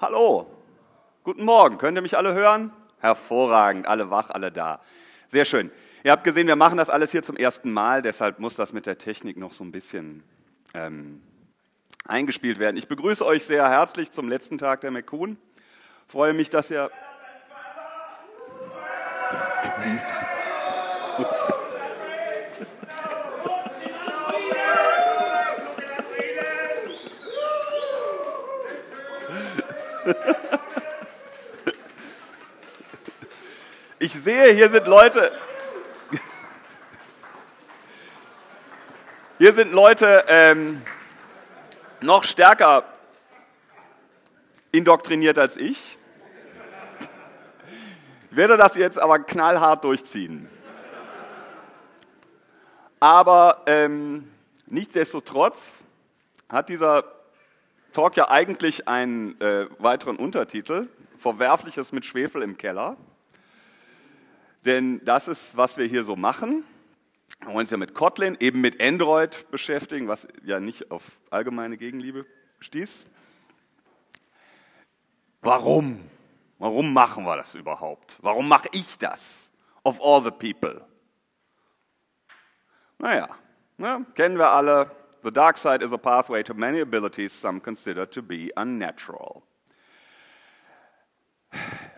Hallo, guten Morgen. Könnt ihr mich alle hören? Hervorragend, alle wach, alle da. Sehr schön. Ihr habt gesehen, wir machen das alles hier zum ersten Mal, deshalb muss das mit der Technik noch so ein bisschen ähm, eingespielt werden. Ich begrüße euch sehr herzlich zum letzten Tag der McCoon. Freue mich, dass ihr. Ich sehe, hier sind Leute. Hier sind Leute ähm, noch stärker indoktriniert als ich. Ich werde das jetzt aber knallhart durchziehen. Aber ähm, nichtsdestotrotz hat dieser Talk ja eigentlich einen äh, weiteren Untertitel, Verwerfliches mit Schwefel im Keller. Denn das ist, was wir hier so machen. Wir wollen uns ja mit Kotlin, eben mit Android beschäftigen, was ja nicht auf allgemeine Gegenliebe stieß. Warum? Warum machen wir das überhaupt? Warum mache ich das? Of all the people. Naja, ne, kennen wir alle. The dark side is a pathway to many abilities some consider to be unnatural.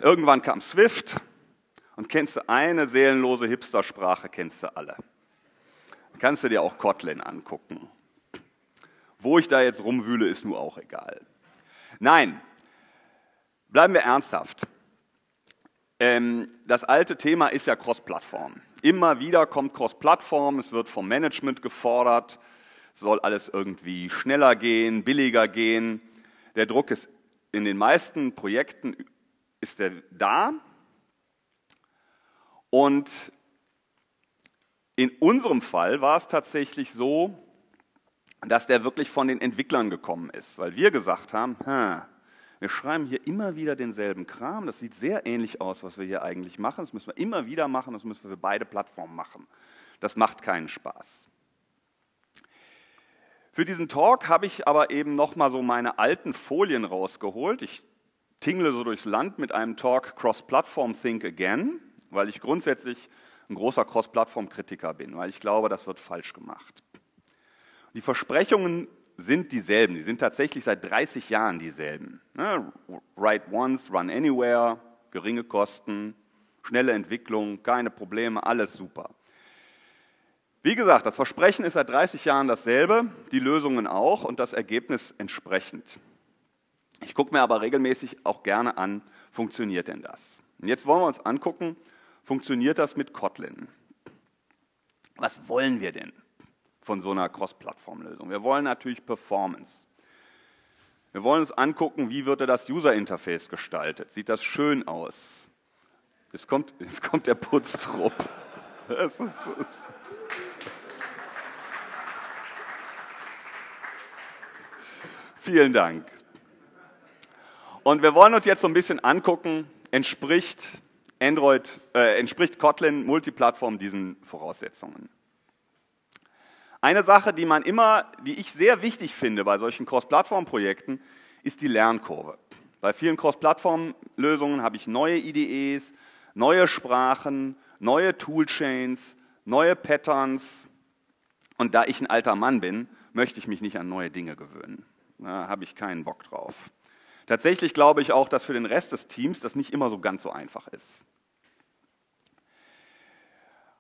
Irgendwann kam Swift und kennst du eine seelenlose Hipstersprache, kennst du alle. Kannst du dir auch Kotlin angucken. Wo ich da jetzt rumwühle, ist nur auch egal. Nein, bleiben wir ernsthaft. Ähm, das alte Thema ist ja Cross-Plattform. Immer wieder kommt Cross-Plattform, es wird vom Management gefordert, soll alles irgendwie schneller gehen, billiger gehen. Der Druck ist in den meisten Projekten ist der da. Und in unserem Fall war es tatsächlich so, dass der wirklich von den Entwicklern gekommen ist, weil wir gesagt haben, wir schreiben hier immer wieder denselben Kram, das sieht sehr ähnlich aus, was wir hier eigentlich machen, das müssen wir immer wieder machen, das müssen wir für beide Plattformen machen. Das macht keinen Spaß. Für diesen Talk habe ich aber eben noch mal so meine alten Folien rausgeholt. Ich tingle so durchs Land mit einem Talk Cross-Platform Think Again, weil ich grundsätzlich ein großer Cross-Plattform-Kritiker bin, weil ich glaube, das wird falsch gemacht. Die Versprechungen sind dieselben, die sind tatsächlich seit 30 Jahren dieselben. Ne, write once, run anywhere, geringe Kosten, schnelle Entwicklung, keine Probleme, alles super. Wie gesagt, das Versprechen ist seit 30 Jahren dasselbe, die Lösungen auch und das Ergebnis entsprechend. Ich gucke mir aber regelmäßig auch gerne an, funktioniert denn das? Und jetzt wollen wir uns angucken, funktioniert das mit Kotlin? Was wollen wir denn von so einer Cross-Plattform-Lösung? Wir wollen natürlich Performance. Wir wollen uns angucken, wie wird das User-Interface gestaltet? Sieht das schön aus? Jetzt kommt, jetzt kommt der Putztrupp. Es ist, es Vielen Dank. Und wir wollen uns jetzt so ein bisschen angucken, entspricht Android, äh, entspricht Kotlin Multiplattform diesen Voraussetzungen. Eine Sache, die man immer, die ich sehr wichtig finde bei solchen Cross-Plattform-Projekten, ist die Lernkurve. Bei vielen Cross-Plattform-Lösungen habe ich neue IDEs, neue Sprachen, neue Toolchains, neue Patterns. Und da ich ein alter Mann bin, möchte ich mich nicht an neue Dinge gewöhnen. Da habe ich keinen Bock drauf. Tatsächlich glaube ich auch, dass für den Rest des Teams das nicht immer so ganz so einfach ist.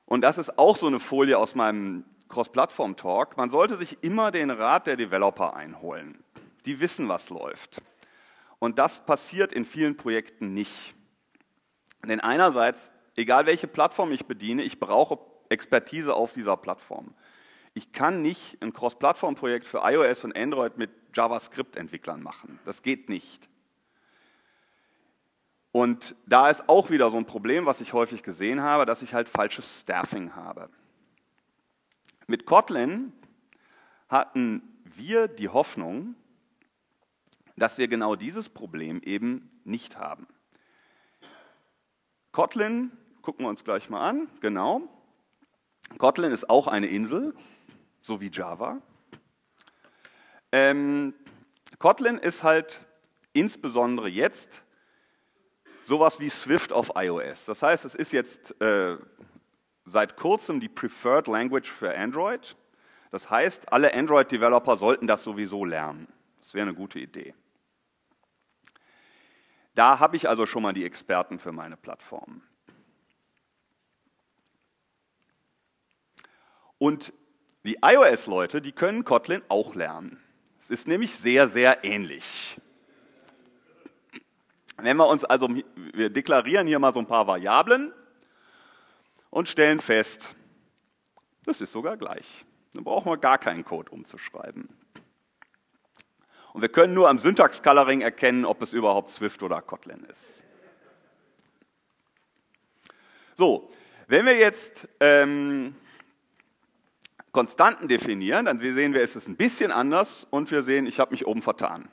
Und das ist auch so eine Folie aus meinem Cross-Plattform-Talk. Man sollte sich immer den Rat der Developer einholen. Die wissen, was läuft. Und das passiert in vielen Projekten nicht. Denn einerseits, egal welche Plattform ich bediene, ich brauche Expertise auf dieser Plattform. Ich kann nicht ein Cross-Plattform-Projekt für iOS und Android mit JavaScript-Entwicklern machen. Das geht nicht. Und da ist auch wieder so ein Problem, was ich häufig gesehen habe, dass ich halt falsches Staffing habe. Mit Kotlin hatten wir die Hoffnung, dass wir genau dieses Problem eben nicht haben. Kotlin, gucken wir uns gleich mal an, genau. Kotlin ist auch eine Insel, so wie Java. Ähm, Kotlin ist halt insbesondere jetzt sowas wie Swift auf iOS. Das heißt, es ist jetzt äh, seit kurzem die Preferred Language für Android. Das heißt, alle Android-Developer sollten das sowieso lernen. Das wäre eine gute Idee. Da habe ich also schon mal die Experten für meine Plattform. Und die iOS-Leute, die können Kotlin auch lernen. Es ist nämlich sehr, sehr ähnlich. Wenn wir uns also, wir deklarieren hier mal so ein paar Variablen und stellen fest, das ist sogar gleich. Dann brauchen wir gar keinen Code umzuschreiben. Und wir können nur am Syntax-Coloring erkennen, ob es überhaupt Swift oder Kotlin ist. So, wenn wir jetzt ähm, Konstanten definieren, dann sehen wir, es ist ein bisschen anders und wir sehen, ich habe mich oben vertan.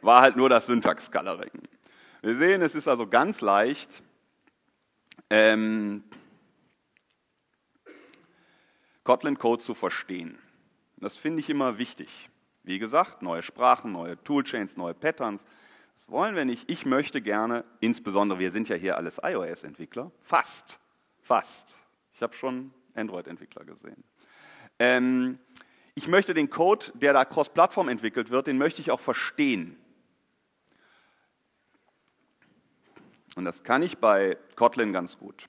War halt nur das Syntax-Coloring. Wir sehen, es ist also ganz leicht, ähm, Kotlin-Code zu verstehen. Das finde ich immer wichtig. Wie gesagt, neue Sprachen, neue Toolchains, neue Patterns. Das wollen wir nicht. Ich möchte gerne, insbesondere, wir sind ja hier alles iOS-Entwickler, fast, fast. Ich habe schon Android-Entwickler gesehen. Ähm, ich möchte den Code, der da cross-Plattform entwickelt wird, den möchte ich auch verstehen. Und das kann ich bei Kotlin ganz gut.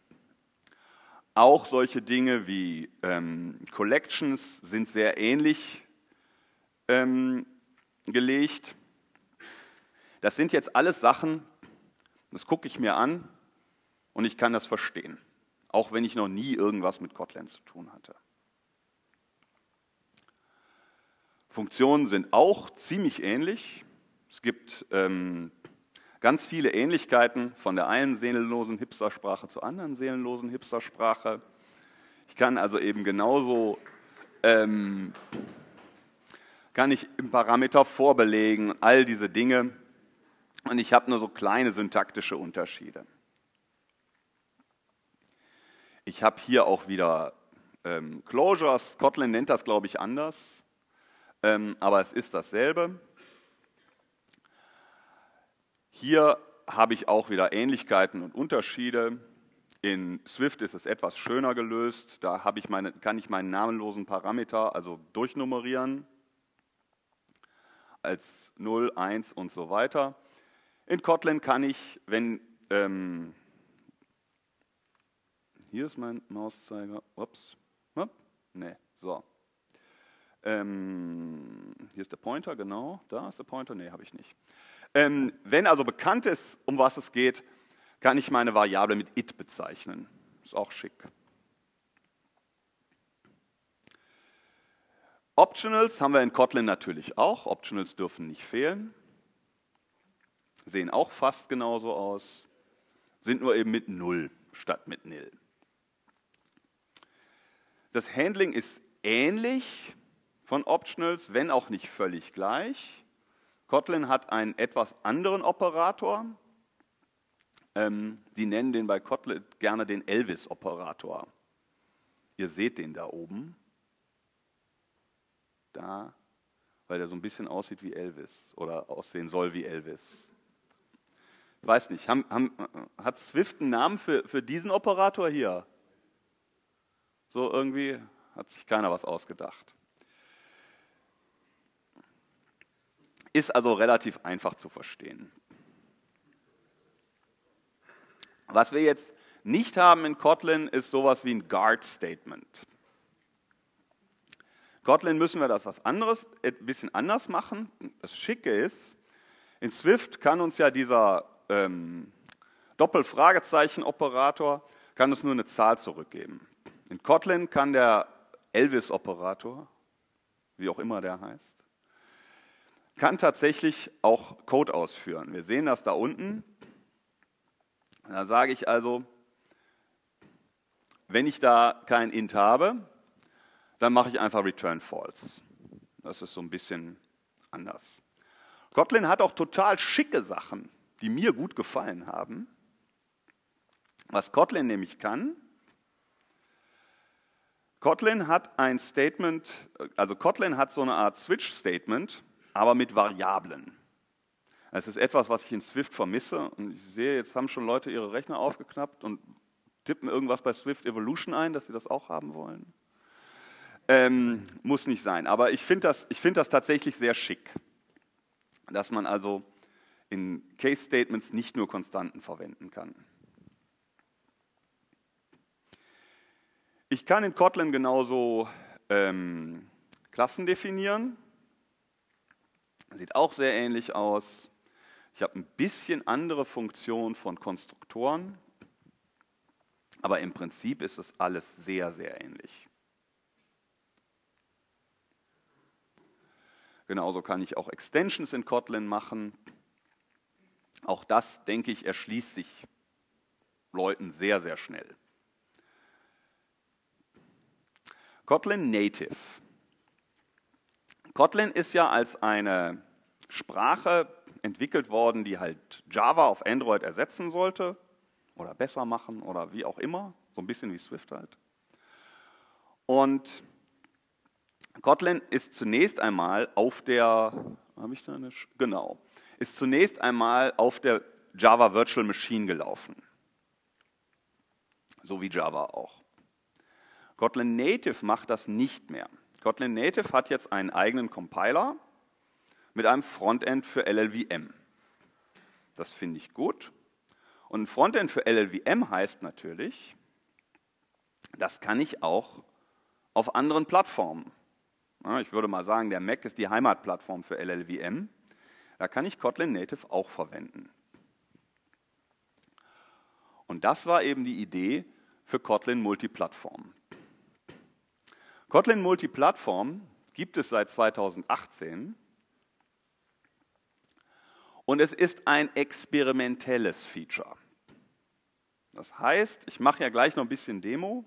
Auch solche Dinge wie ähm, Collections sind sehr ähnlich ähm, gelegt. Das sind jetzt alles Sachen, das gucke ich mir an und ich kann das verstehen, auch wenn ich noch nie irgendwas mit Kotlin zu tun hatte. Funktionen sind auch ziemlich ähnlich. Es gibt ähm, Ganz viele Ähnlichkeiten von der einen seelenlosen Hipstersprache zur anderen seelenlosen Hipstersprache. Ich kann also eben genauso, ähm, kann ich im Parameter vorbelegen, all diese Dinge. Und ich habe nur so kleine syntaktische Unterschiede. Ich habe hier auch wieder ähm, Closures. Kotlin nennt das, glaube ich, anders. Ähm, aber es ist dasselbe. Hier habe ich auch wieder Ähnlichkeiten und Unterschiede. In Swift ist es etwas schöner gelöst. Da ich meine, kann ich meinen namenlosen Parameter also durchnummerieren als 0, 1 und so weiter. In Kotlin kann ich, wenn ähm, hier ist mein Mauszeiger, ups, hopp, nee, so. Ähm, hier ist der Pointer, genau, da ist der Pointer, nee, habe ich nicht. Ähm, wenn also bekannt ist, um was es geht, kann ich meine Variable mit it bezeichnen. Ist auch schick. Optionals haben wir in Kotlin natürlich auch. Optionals dürfen nicht fehlen. Sehen auch fast genauso aus, sind nur eben mit 0 statt mit nil. Das Handling ist ähnlich von Optionals, wenn auch nicht völlig gleich. Kotlin hat einen etwas anderen Operator. Ähm, die nennen den bei Kotlin gerne den Elvis-Operator. Ihr seht den da oben. Da, weil der so ein bisschen aussieht wie Elvis oder aussehen soll wie Elvis. Ich weiß nicht, haben, haben, hat Swift einen Namen für, für diesen Operator hier? So irgendwie hat sich keiner was ausgedacht. Ist also relativ einfach zu verstehen. Was wir jetzt nicht haben in Kotlin, ist sowas wie ein Guard-Statement. Kotlin müssen wir das was anderes, ein bisschen anders machen. Das Schicke ist, in Swift kann uns ja dieser ähm, Doppel-Fragezeichen-Operator kann uns nur eine Zahl zurückgeben. In Kotlin kann der Elvis-Operator, wie auch immer der heißt, kann tatsächlich auch Code ausführen. Wir sehen das da unten. Da sage ich also, wenn ich da kein int habe, dann mache ich einfach return false. Das ist so ein bisschen anders. Kotlin hat auch total schicke Sachen, die mir gut gefallen haben. Was Kotlin nämlich kann, Kotlin hat ein Statement, also Kotlin hat so eine Art Switch-Statement, aber mit Variablen. Es ist etwas, was ich in Swift vermisse. Und ich sehe, jetzt haben schon Leute ihre Rechner aufgeknappt und tippen irgendwas bei Swift Evolution ein, dass sie das auch haben wollen. Ähm, muss nicht sein. Aber ich finde das, find das tatsächlich sehr schick, dass man also in Case Statements nicht nur Konstanten verwenden kann. Ich kann in Kotlin genauso ähm, Klassen definieren. Sieht auch sehr ähnlich aus. Ich habe ein bisschen andere Funktion von Konstruktoren, aber im Prinzip ist es alles sehr, sehr ähnlich. Genauso kann ich auch Extensions in Kotlin machen. Auch das, denke ich, erschließt sich Leuten sehr, sehr schnell. Kotlin Native. Kotlin ist ja als eine Sprache entwickelt worden, die halt Java auf Android ersetzen sollte oder besser machen oder wie auch immer, so ein bisschen wie Swift halt. Und Kotlin ist zunächst einmal auf der, habe ich da eine, genau, ist zunächst einmal auf der Java Virtual Machine gelaufen. So wie Java auch. Kotlin Native macht das nicht mehr. Kotlin Native hat jetzt einen eigenen Compiler mit einem Frontend für LLVM. Das finde ich gut. Und ein Frontend für LLVM heißt natürlich, das kann ich auch auf anderen Plattformen. Ich würde mal sagen, der Mac ist die Heimatplattform für LLVM. Da kann ich Kotlin Native auch verwenden. Und das war eben die Idee für Kotlin Multiplattform. Kotlin Multiplattform gibt es seit 2018 und es ist ein experimentelles Feature. Das heißt, ich mache ja gleich noch ein bisschen Demo.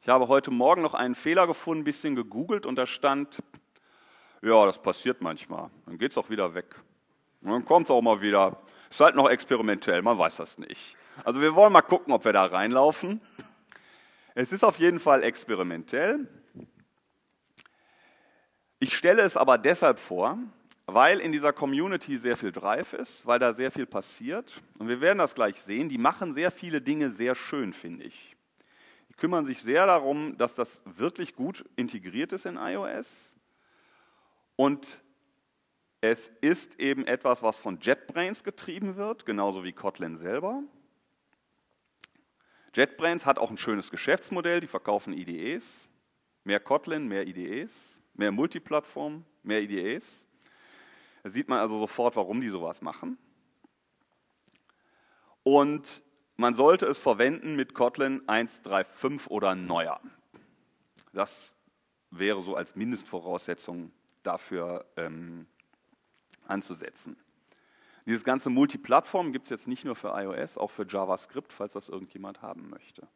Ich habe heute Morgen noch einen Fehler gefunden, ein bisschen gegoogelt und da stand, ja, das passiert manchmal. Dann geht es auch wieder weg. Und dann kommt es auch mal wieder. Ist halt noch experimentell, man weiß das nicht. Also wir wollen mal gucken, ob wir da reinlaufen. Es ist auf jeden Fall experimentell. Ich stelle es aber deshalb vor, weil in dieser Community sehr viel Drive ist, weil da sehr viel passiert. Und wir werden das gleich sehen. Die machen sehr viele Dinge sehr schön, finde ich. Die kümmern sich sehr darum, dass das wirklich gut integriert ist in iOS. Und es ist eben etwas, was von JetBrains getrieben wird, genauso wie Kotlin selber. JetBrains hat auch ein schönes Geschäftsmodell, die verkaufen IDEs, mehr Kotlin, mehr IDEs, mehr Multiplattform, mehr IDEs. Da sieht man also sofort, warum die sowas machen. Und man sollte es verwenden mit Kotlin 1.3.5 oder neuer. Das wäre so als Mindestvoraussetzung dafür ähm, anzusetzen. Dieses ganze Multiplattform gibt es jetzt nicht nur für iOS, auch für JavaScript, falls das irgendjemand haben möchte.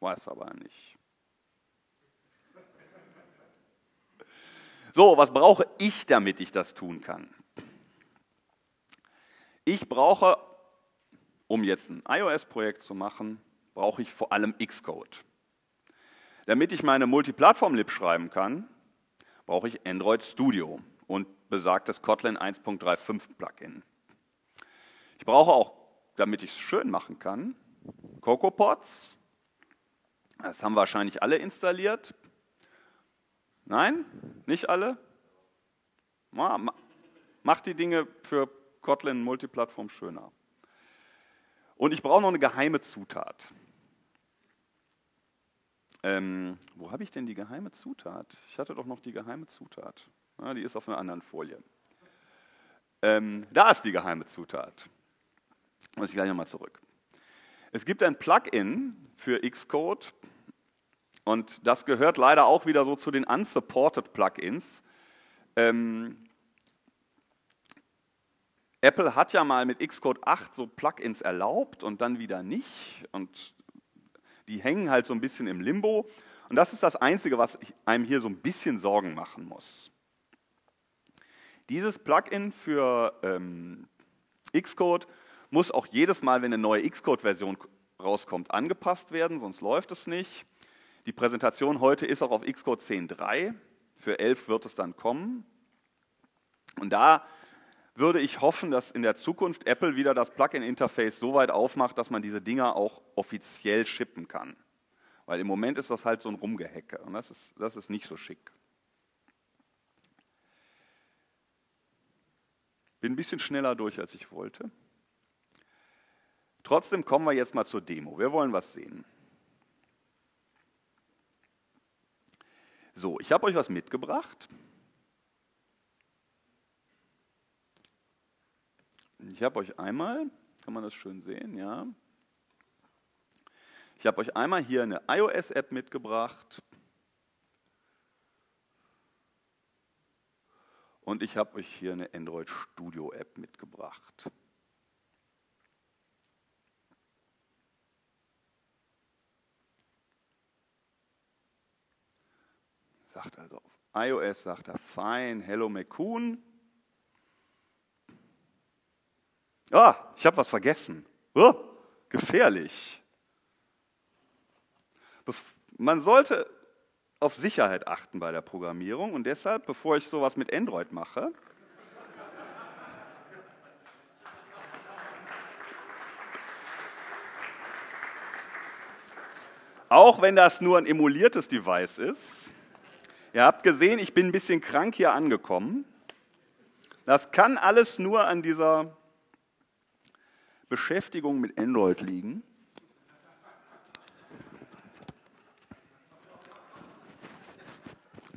Weiß aber nicht. So, was brauche ich, damit ich das tun kann? Ich brauche, um jetzt ein iOS-Projekt zu machen, brauche ich vor allem Xcode. Damit ich meine Multiplattform-Lib schreiben kann, brauche ich Android Studio und besagtes Kotlin 1.35 Plugin. Ich brauche auch, damit ich es schön machen kann, CocoaPods. Das haben wahrscheinlich alle installiert. Nein, nicht alle. Macht die Dinge für Kotlin Multiplattform schöner. Und ich brauche noch eine geheime Zutat. Ähm, wo habe ich denn die geheime Zutat? Ich hatte doch noch die geheime Zutat. Ja, die ist auf einer anderen Folie. Ähm, da ist die geheime Zutat. Muss ich gleich nochmal zurück. Es gibt ein Plugin für Xcode und das gehört leider auch wieder so zu den unsupported Plugins. Ähm, Apple hat ja mal mit Xcode 8 so Plugins erlaubt und dann wieder nicht und die hängen halt so ein bisschen im Limbo und das ist das Einzige, was einem hier so ein bisschen Sorgen machen muss. Dieses Plugin für ähm, Xcode muss auch jedes Mal, wenn eine neue Xcode-Version rauskommt, angepasst werden, sonst läuft es nicht. Die Präsentation heute ist auch auf Xcode 10.3. Für 11 wird es dann kommen. Und da würde ich hoffen, dass in der Zukunft Apple wieder das Plugin-Interface so weit aufmacht, dass man diese Dinger auch offiziell shippen kann. Weil im Moment ist das halt so ein Rumgehecke und das ist, das ist nicht so schick. Bin ein bisschen schneller durch, als ich wollte. Trotzdem kommen wir jetzt mal zur Demo. Wir wollen was sehen. So, ich habe euch was mitgebracht. Ich habe euch einmal, kann man das schön sehen, ja. Ich habe euch einmal hier eine iOS-App mitgebracht. Und ich habe euch hier eine Android Studio App mitgebracht. Sagt also auf iOS, sagt er, fine, hello McCoon. Ah, ich habe was vergessen. Oh, gefährlich. Man sollte auf Sicherheit achten bei der Programmierung und deshalb, bevor ich sowas mit Android mache, auch wenn das nur ein emuliertes Device ist, ihr habt gesehen, ich bin ein bisschen krank hier angekommen. Das kann alles nur an dieser Beschäftigung mit Android liegen.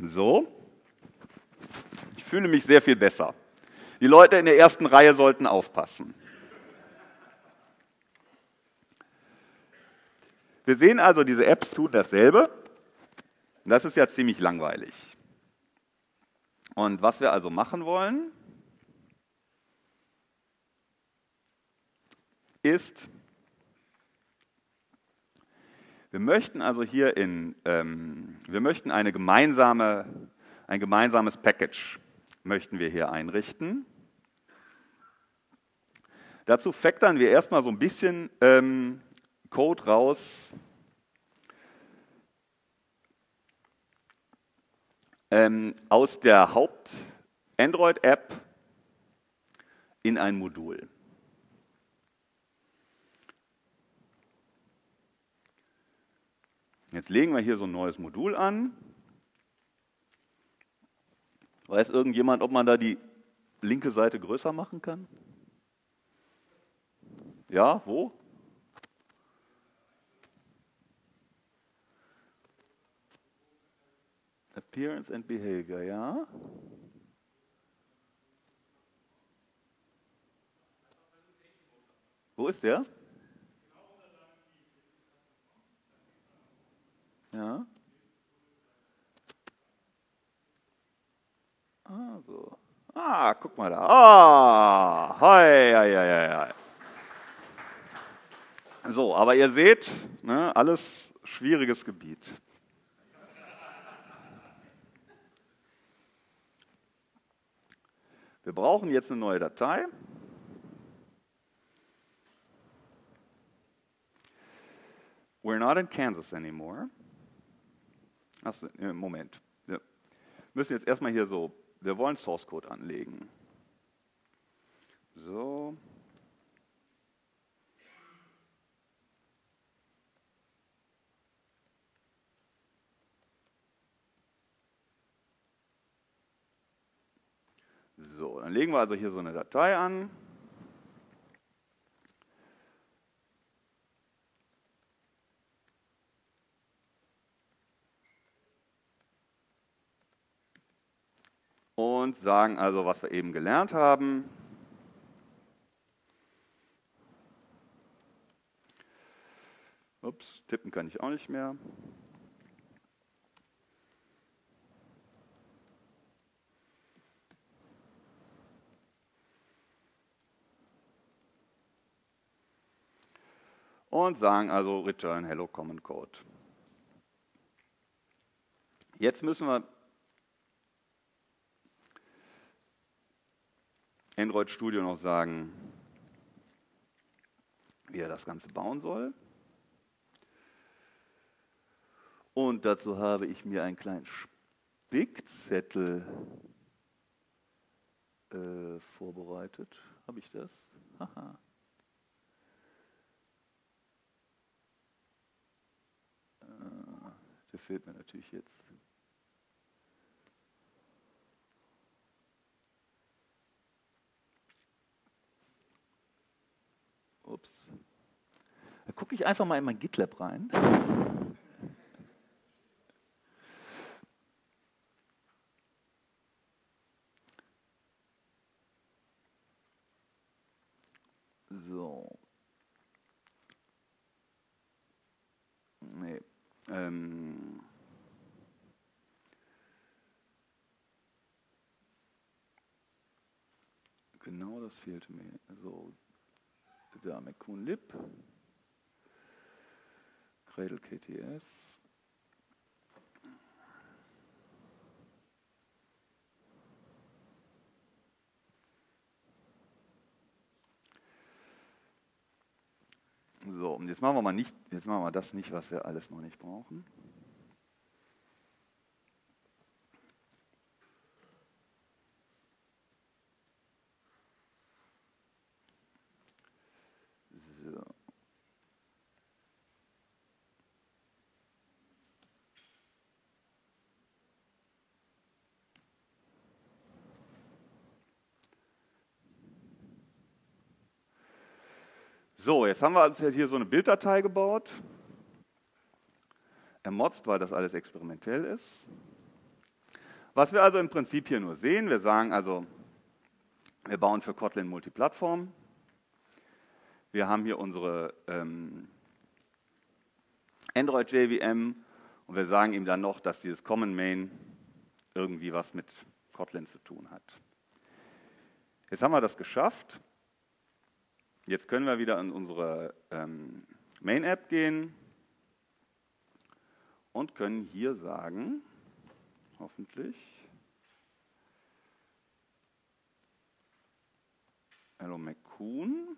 So. Ich fühle mich sehr viel besser. Die Leute in der ersten Reihe sollten aufpassen. Wir sehen also, diese Apps tun dasselbe. Das ist ja ziemlich langweilig. Und was wir also machen wollen, ist, wir möchten also hier in, ähm, wir möchten eine gemeinsame, ein gemeinsames Package möchten wir hier einrichten. Dazu factoren wir erstmal so ein bisschen ähm, Code raus, ähm, aus der Haupt-Android-App in ein Modul. Jetzt legen wir hier so ein neues Modul an. Weiß irgendjemand, ob man da die linke Seite größer machen kann? Ja, wo? Appearance and Behavior, ja. Wo ist der? Ja. Also. Ah, guck mal da. Ah, hei, hei, hei, hei. So, aber ihr seht, ne, alles schwieriges Gebiet. Wir brauchen jetzt eine neue Datei. We're not in Kansas anymore. Achso, Moment. Wir müssen jetzt erstmal hier so, wir wollen Source Code anlegen. So. So, dann legen wir also hier so eine Datei an. Und sagen also, was wir eben gelernt haben. Ups, tippen kann ich auch nicht mehr. Und sagen also return hello common code. Jetzt müssen wir Android Studio noch sagen, wie er das Ganze bauen soll. Und dazu habe ich mir einen kleinen Spickzettel äh, vorbereitet. Habe ich das? Haha. Äh, der fehlt mir natürlich jetzt. Ups. Da gucke ich einfach mal in mein GitLab rein. So. Nee. Ähm. Genau das fehlte mir. So, da McCoon Lib, Cradle KTS. So, und jetzt machen wir mal nicht, jetzt machen wir das nicht, was wir alles noch nicht brauchen. So. So, jetzt haben wir also hier so eine Bilddatei gebaut. Ermotzt, weil das alles experimentell ist. Was wir also im Prinzip hier nur sehen, wir sagen also, wir bauen für Kotlin Multiplattform. Wir haben hier unsere ähm, Android JVM und wir sagen ihm dann noch, dass dieses Common Main irgendwie was mit Kotlin zu tun hat. Jetzt haben wir das geschafft. Jetzt können wir wieder in unsere ähm, Main-App gehen und können hier sagen, hoffentlich, Hello McCoon.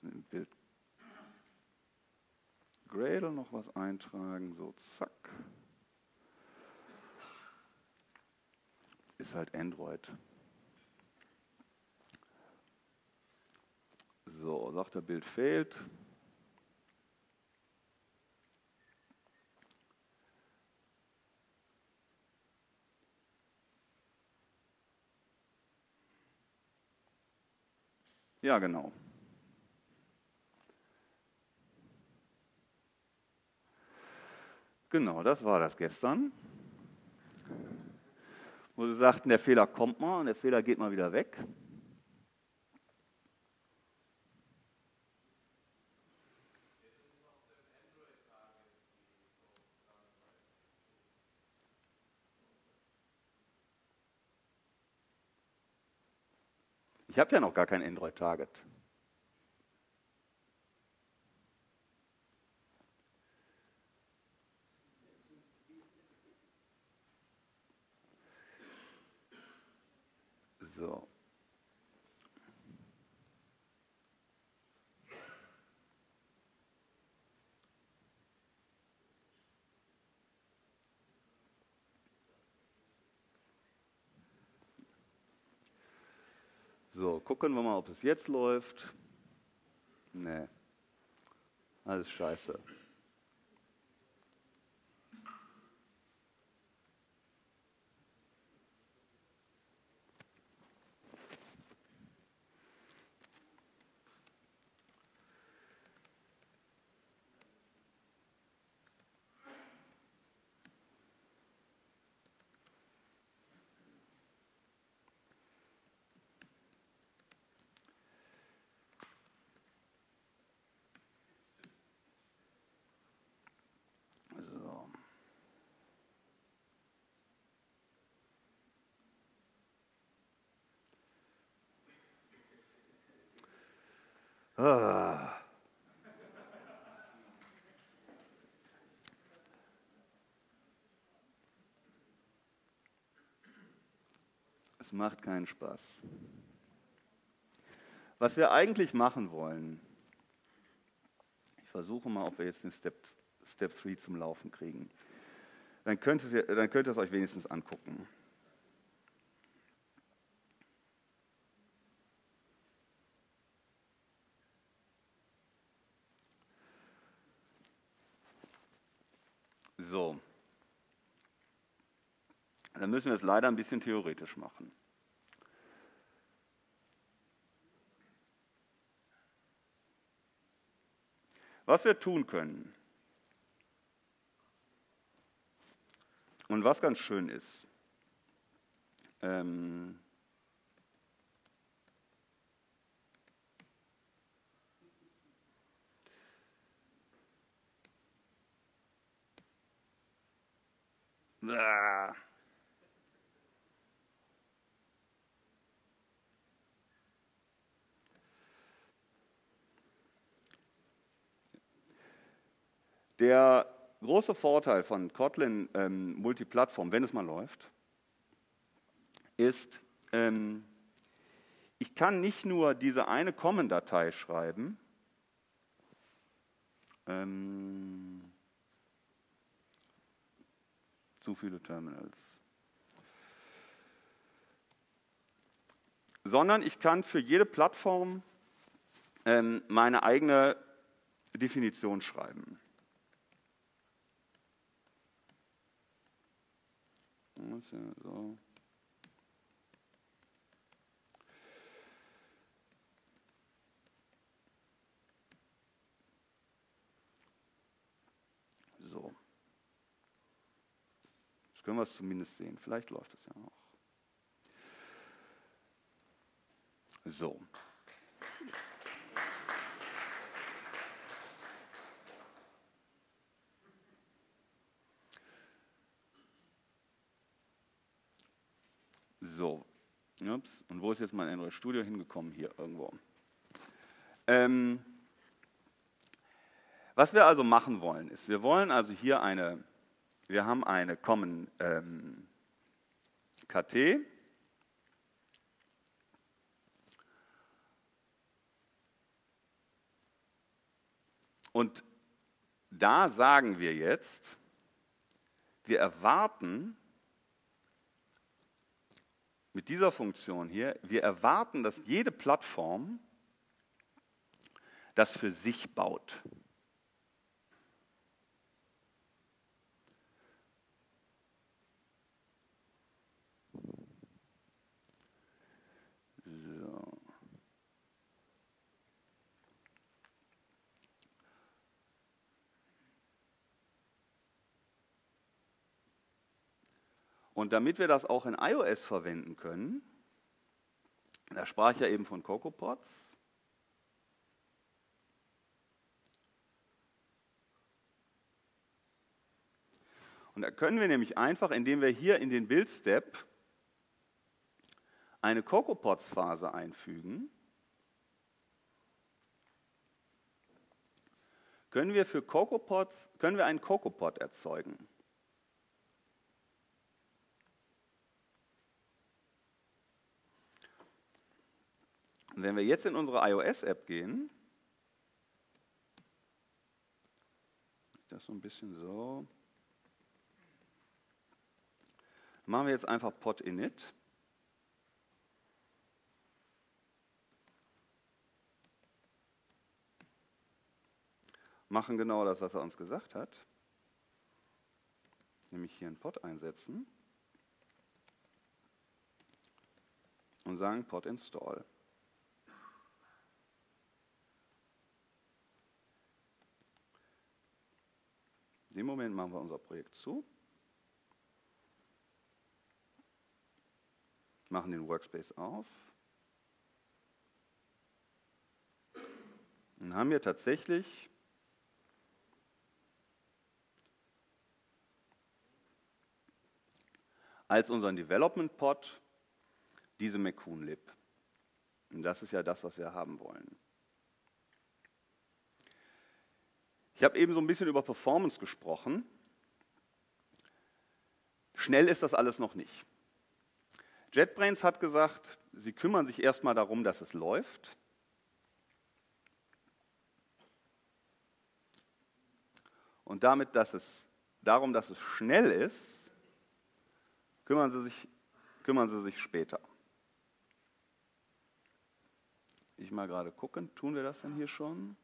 Im Bild Gradle noch was eintragen, so zack. Ist halt Android. So, sagt der Bild fehlt. Ja, genau. Genau, das war das gestern wo sie sagten, der Fehler kommt mal und der Fehler geht mal wieder weg. Ich habe ja noch gar kein Android-Target. So. So, gucken wir mal, ob es jetzt läuft. Nee. Alles scheiße. Ah. Es macht keinen Spaß. Was wir eigentlich machen wollen, ich versuche mal, ob wir jetzt den Step Step 3 zum Laufen kriegen. Dann könnt, ihr, dann könnt ihr es euch wenigstens angucken. So. Dann müssen wir es leider ein bisschen theoretisch machen. Was wir tun können und was ganz schön ist, ähm, Ah. Der große Vorteil von Kotlin ähm, Multiplattform, wenn es mal läuft, ist, ähm, ich kann nicht nur diese eine Common-Datei schreiben, ähm, zu viele Terminals, sondern ich kann für jede Plattform ähm, meine eigene Definition schreiben. So. So. Jetzt können wir es zumindest sehen. Vielleicht läuft es ja noch. So. So, ups. und wo ist jetzt mein Android Studio hingekommen? Hier irgendwo. Ähm, was wir also machen wollen, ist, wir wollen also hier eine, wir haben eine Common ähm, KT. Und da sagen wir jetzt, wir erwarten, mit dieser Funktion hier, wir erwarten, dass jede Plattform das für sich baut. Und damit wir das auch in iOS verwenden können, da sprach ich ja eben von CocoaPods. Und da können wir nämlich einfach, indem wir hier in den Build-Step eine CocoaPods-Phase einfügen, können wir für CocoaPods, können wir einen CocoaPod erzeugen. Und wenn wir jetzt in unsere iOS-App gehen, das so ein bisschen so, machen wir jetzt einfach pod init. Machen genau das, was er uns gesagt hat. Nämlich hier einen Pod einsetzen und sagen pod install. In dem Moment machen wir unser Projekt zu, machen den Workspace auf und haben wir tatsächlich als unseren Development Pod diese McCoon Lib. Und das ist ja das, was wir haben wollen. Ich habe eben so ein bisschen über Performance gesprochen. Schnell ist das alles noch nicht. JetBrains hat gesagt, sie kümmern sich erstmal darum, dass es läuft. Und damit, dass es, darum, dass es schnell ist, kümmern Sie sich, kümmern Sie sich später. Ich mal gerade gucken, tun wir das denn hier schon?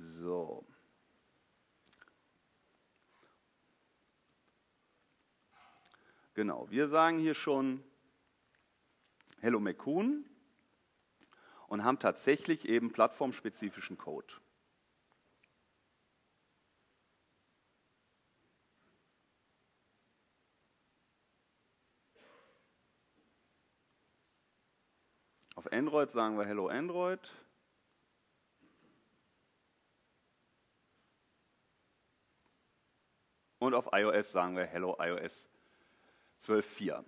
So. Genau, wir sagen hier schon Hello Mekun und haben tatsächlich eben plattformspezifischen Code. Auf Android sagen wir Hello Android. Und auf iOS sagen wir Hello iOS 12.4.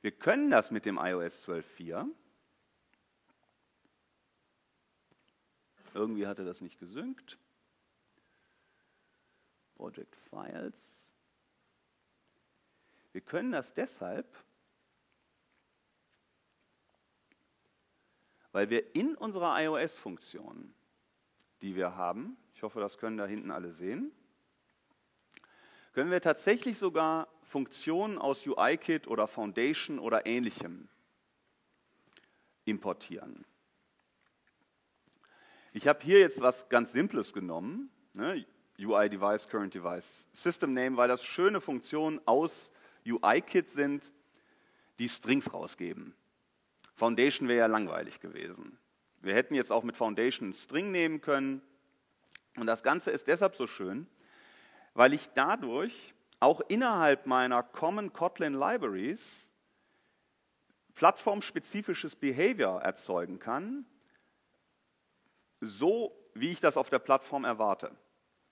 Wir können das mit dem iOS 12.4. Irgendwie hatte das nicht gesynkt. Project Files. Wir können das deshalb, weil wir in unserer iOS-Funktion, die wir haben, ich hoffe, das können da hinten alle sehen, können wir tatsächlich sogar Funktionen aus UIKit oder Foundation oder ähnlichem importieren. Ich habe hier jetzt was ganz Simples genommen, ne? UI Device, Current Device, System Name, weil das schöne Funktionen aus UIKit sind, die Strings rausgeben. Foundation wäre ja langweilig gewesen. Wir hätten jetzt auch mit Foundation einen String nehmen können. Und das Ganze ist deshalb so schön, weil ich dadurch auch innerhalb meiner Common Kotlin Libraries plattformspezifisches Behavior erzeugen kann, so wie ich das auf der Plattform erwarte.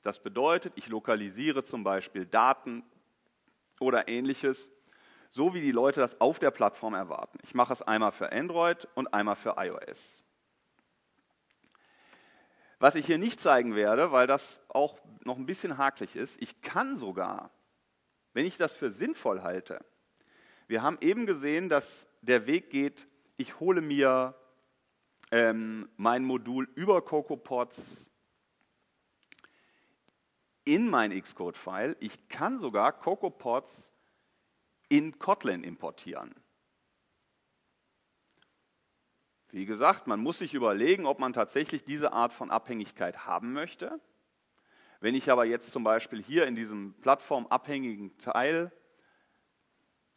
Das bedeutet, ich lokalisiere zum Beispiel Daten oder ähnliches, so wie die Leute das auf der Plattform erwarten. Ich mache es einmal für Android und einmal für iOS. Was ich hier nicht zeigen werde, weil das auch noch ein bisschen hakelig ist, ich kann sogar, wenn ich das für sinnvoll halte, wir haben eben gesehen, dass der Weg geht, ich hole mir ähm, mein Modul über CocoaPods in mein Xcode-File. Ich kann sogar CocoaPods in Kotlin importieren. Wie gesagt, man muss sich überlegen, ob man tatsächlich diese Art von Abhängigkeit haben möchte. Wenn ich aber jetzt zum Beispiel hier in diesem plattformabhängigen Teil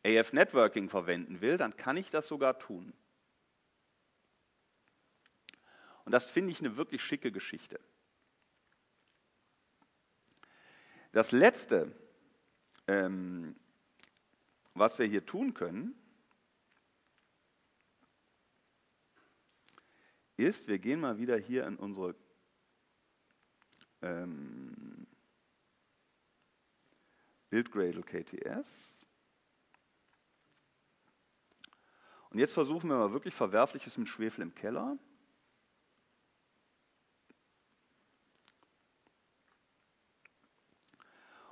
AF Networking verwenden will, dann kann ich das sogar tun. Und das finde ich eine wirklich schicke Geschichte. Das Letzte, ähm, was wir hier tun können, ist, wir gehen mal wieder hier in unsere ähm, Build KTS. Und jetzt versuchen wir mal wirklich Verwerfliches mit Schwefel im Keller.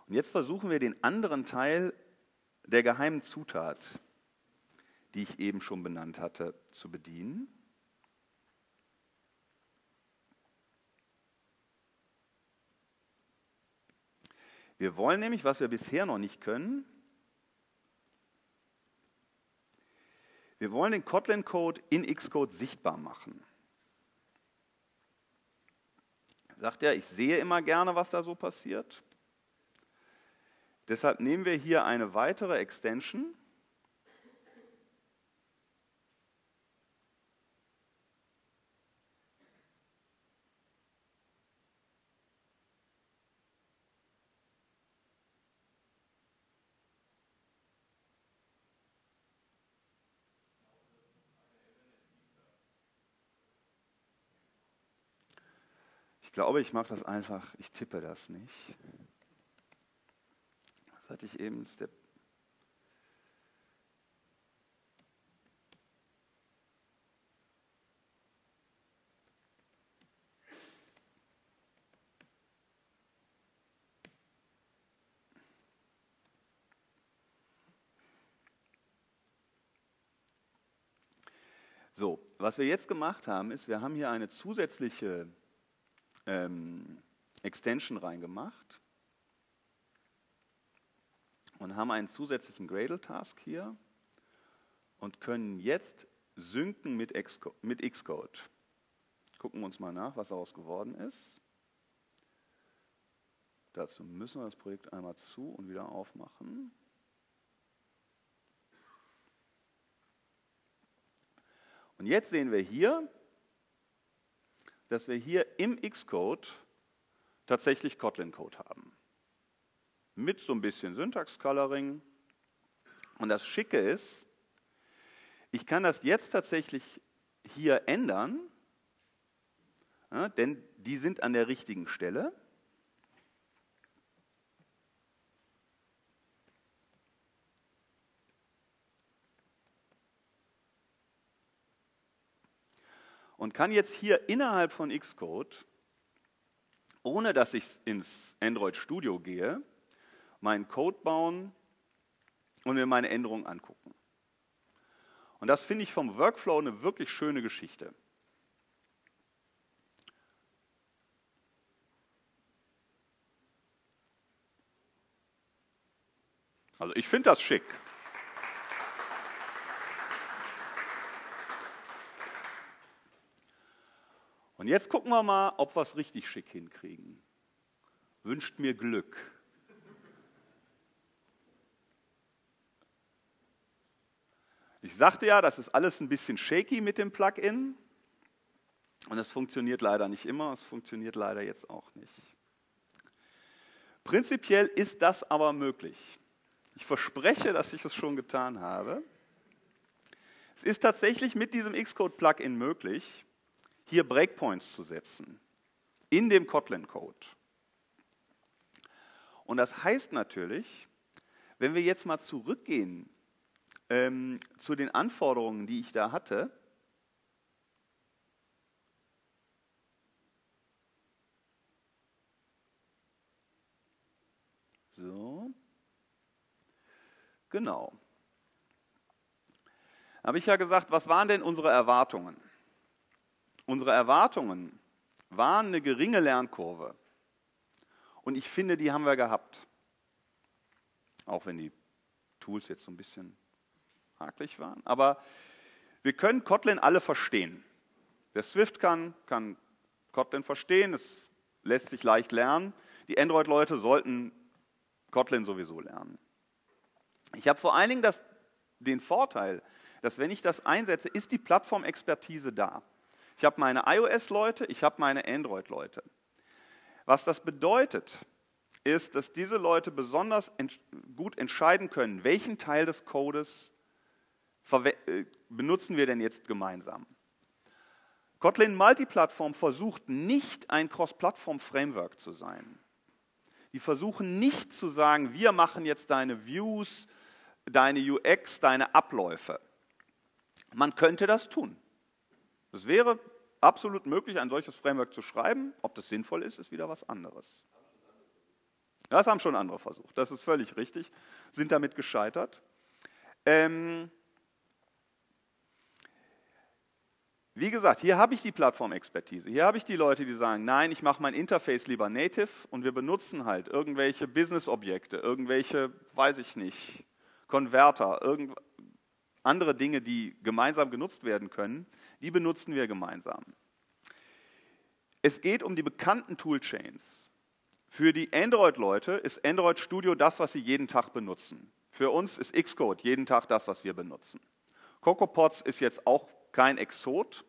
Und jetzt versuchen wir den anderen Teil der geheimen Zutat, die ich eben schon benannt hatte, zu bedienen. Wir wollen nämlich, was wir bisher noch nicht können, wir wollen den Kotlin-Code in Xcode sichtbar machen. Sagt er, ich sehe immer gerne, was da so passiert. Deshalb nehmen wir hier eine weitere Extension glaube, ich mache das einfach, ich tippe das nicht. Das hatte ich eben, Step. So, was wir jetzt gemacht haben, ist, wir haben hier eine zusätzliche ähm, Extension reingemacht und haben einen zusätzlichen Gradle-Task hier und können jetzt synken mit Xcode. Gucken wir uns mal nach, was daraus geworden ist. Dazu müssen wir das Projekt einmal zu und wieder aufmachen. Und jetzt sehen wir hier, dass wir hier im Xcode tatsächlich Kotlin-Code haben. Mit so ein bisschen Syntax-Coloring. Und das Schicke ist, ich kann das jetzt tatsächlich hier ändern, ja, denn die sind an der richtigen Stelle. Und kann jetzt hier innerhalb von Xcode, ohne dass ich ins Android Studio gehe, meinen Code bauen und mir meine Änderungen angucken. Und das finde ich vom Workflow eine wirklich schöne Geschichte. Also ich finde das schick. Und jetzt gucken wir mal, ob wir es richtig schick hinkriegen. Wünscht mir Glück. Ich sagte ja, das ist alles ein bisschen shaky mit dem Plugin. Und es funktioniert leider nicht immer, es funktioniert leider jetzt auch nicht. Prinzipiell ist das aber möglich. Ich verspreche, dass ich es schon getan habe. Es ist tatsächlich mit diesem Xcode-Plugin möglich, hier Breakpoints zu setzen in dem Kotlin-Code. Und das heißt natürlich, wenn wir jetzt mal zurückgehen ähm, zu den Anforderungen, die ich da hatte, so, genau. Habe ich ja gesagt, was waren denn unsere Erwartungen? Unsere Erwartungen waren eine geringe Lernkurve. Und ich finde, die haben wir gehabt. Auch wenn die Tools jetzt so ein bisschen hakelig waren. Aber wir können Kotlin alle verstehen. Wer Swift kann, kann Kotlin verstehen. Es lässt sich leicht lernen. Die Android-Leute sollten Kotlin sowieso lernen. Ich habe vor allen Dingen das, den Vorteil, dass wenn ich das einsetze, ist die Plattformexpertise da. Ich habe meine iOS-Leute, ich habe meine Android-Leute. Was das bedeutet, ist, dass diese Leute besonders gut entscheiden können, welchen Teil des Codes äh, benutzen wir denn jetzt gemeinsam. Kotlin Multiplattform versucht nicht ein Cross-Plattform-Framework zu sein. Die versuchen nicht zu sagen, wir machen jetzt deine Views, deine UX, deine Abläufe. Man könnte das tun. Es wäre absolut möglich, ein solches Framework zu schreiben. Ob das sinnvoll ist, ist wieder was anderes. Das haben schon andere versucht, das ist völlig richtig, sind damit gescheitert. Ähm wie gesagt, hier habe ich die Plattformexpertise. Hier habe ich die Leute, die sagen, nein, ich mache mein Interface lieber native und wir benutzen halt irgendwelche Business-Objekte, irgendwelche, weiß ich nicht, Konverter, irgend andere Dinge, die gemeinsam genutzt werden können die benutzen wir gemeinsam. Es geht um die bekannten Toolchains. Für die Android-Leute ist Android Studio das, was sie jeden Tag benutzen. Für uns ist Xcode jeden Tag das, was wir benutzen. CocoaPods ist jetzt auch kein Exot.